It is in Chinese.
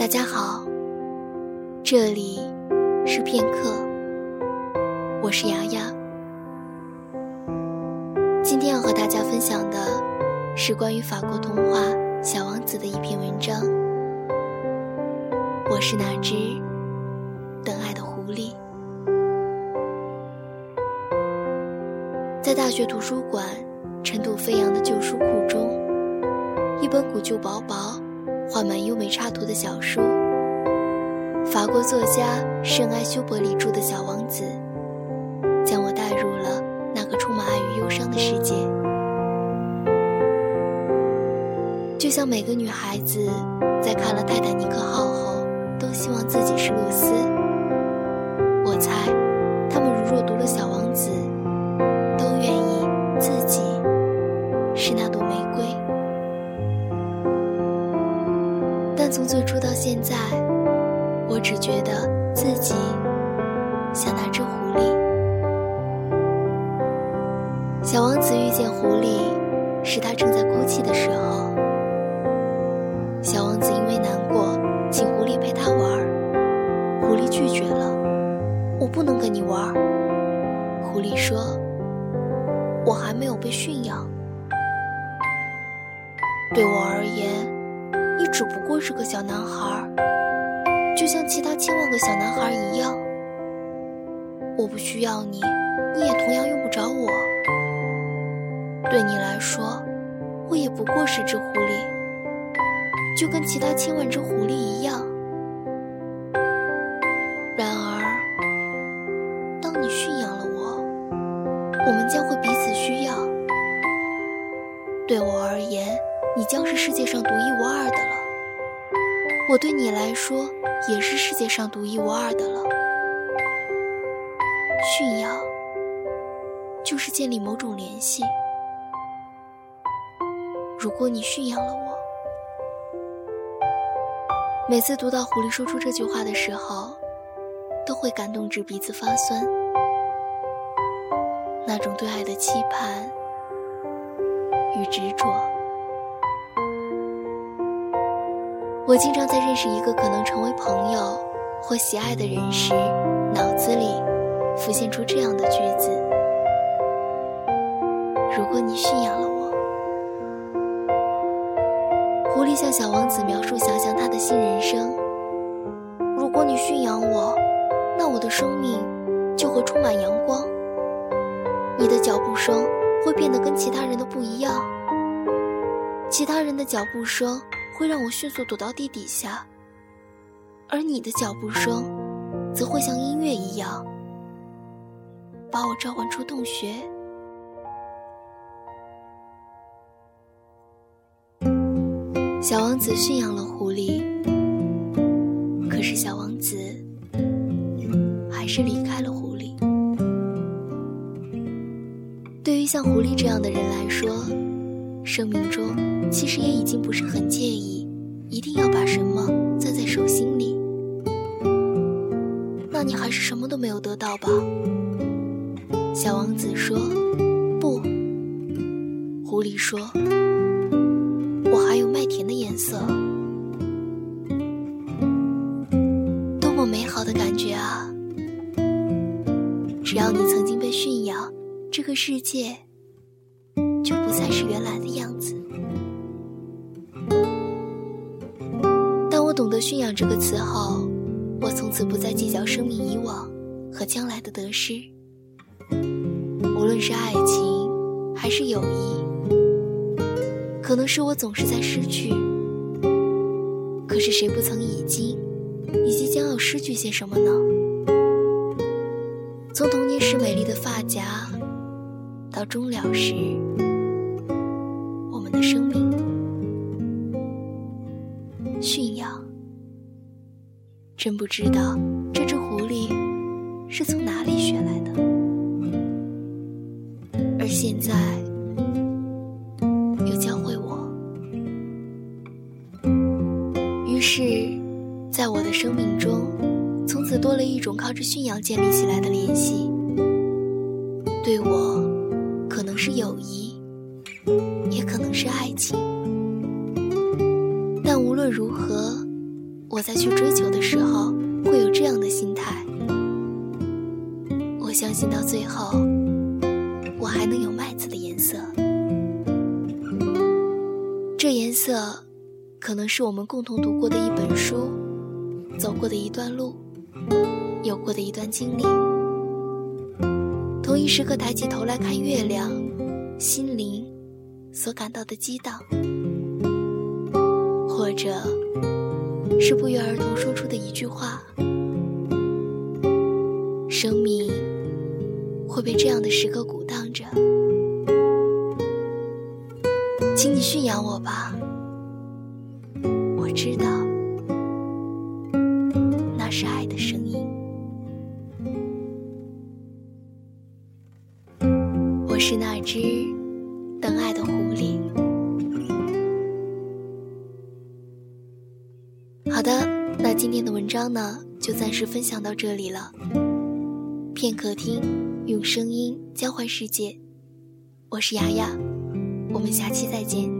大家好，这里是片刻，我是牙牙。今天要和大家分享的是关于法国童话《小王子》的一篇文章。我是那只等爱的狐狸，在大学图书馆尘土飞扬的旧书库中，一本古旧薄薄。画满优美插图的小书，法国作家圣埃修伯里著的《小王子》，将我带入了那个充满爱与忧伤的世界。就像每个女孩子在看了《泰坦尼克号》后，都希望自己是露丝。我猜，她们如若读了《小王子》，从最初到现在，我只觉得自己像那只狐狸。小王子遇见狐狸，是他正在哭泣的时候。小王子因为难过，请狐狸陪他玩狐狸拒绝了：“我不能跟你玩。”狐狸说：“我还没有被驯养，对我而言。”只不过是个小男孩，就像其他千万个小男孩一样。我不需要你，你也同样用不着我。对你来说，我也不过是只狐狸，就跟其他千万只狐狸一样。然而，当你驯养了我，我们将会彼此需要。对我而言。你将是世界上独一无二的了，我对你来说也是世界上独一无二的了。驯养就是建立某种联系。如果你驯养了我，每次读到狐狸说出这句话的时候，都会感动至鼻子发酸。那种对爱的期盼与执着。我经常在认识一个可能成为朋友或喜爱的人时，脑子里浮现出这样的句子：“如果你驯养了我。”狐狸向小王子描述想象他的新人生：“如果你驯养我，那我的生命就会充满阳光。你的脚步声会变得跟其他人的不一样，其他人的脚步声。”会让我迅速躲到地底下，而你的脚步声，则会像音乐一样，把我召唤出洞穴。小王子驯养了狐狸，可是小王子还是离开了狐狸。对于像狐狸这样的人来说，生命中其实也已经不是很介意，一定要把什么攥在手心里。那你还是什么都没有得到吧？小王子说：“不。”狐狸说：“我还有麦田的颜色。”多么美好的感觉啊！只要你曾经被驯养，这个世界。就不再是原来的样子。懂得“驯养”这个词后，我从此不再计较生命以往和将来的得失。无论是爱情还是友谊，可能是我总是在失去。可是谁不曾已经，以及将要失去些什么呢？从童年时美丽的发夹，到终了时。我们的生命真不知道这只狐狸是从哪里学来的，而现在又教会我。于是，在我的生命中，从此多了一种靠着驯养建立起来的联系，对我，可能是友谊。也可能是爱情，但无论如何，我在去追求的时候会有这样的心态。我相信到最后，我还能有麦子的颜色。这颜色，可能是我们共同读过的一本书，走过的一段路，有过的一段经历。同一时刻抬起头来看月亮，心灵所感到的激荡，或者是不约而同说出的一句话：生命会被这样的时刻鼓荡着。请你驯养我吧，我知道那是爱的声音。我是那只好的，那今天的文章呢，就暂时分享到这里了。片刻听，用声音交换世界。我是雅雅。我们下期再见。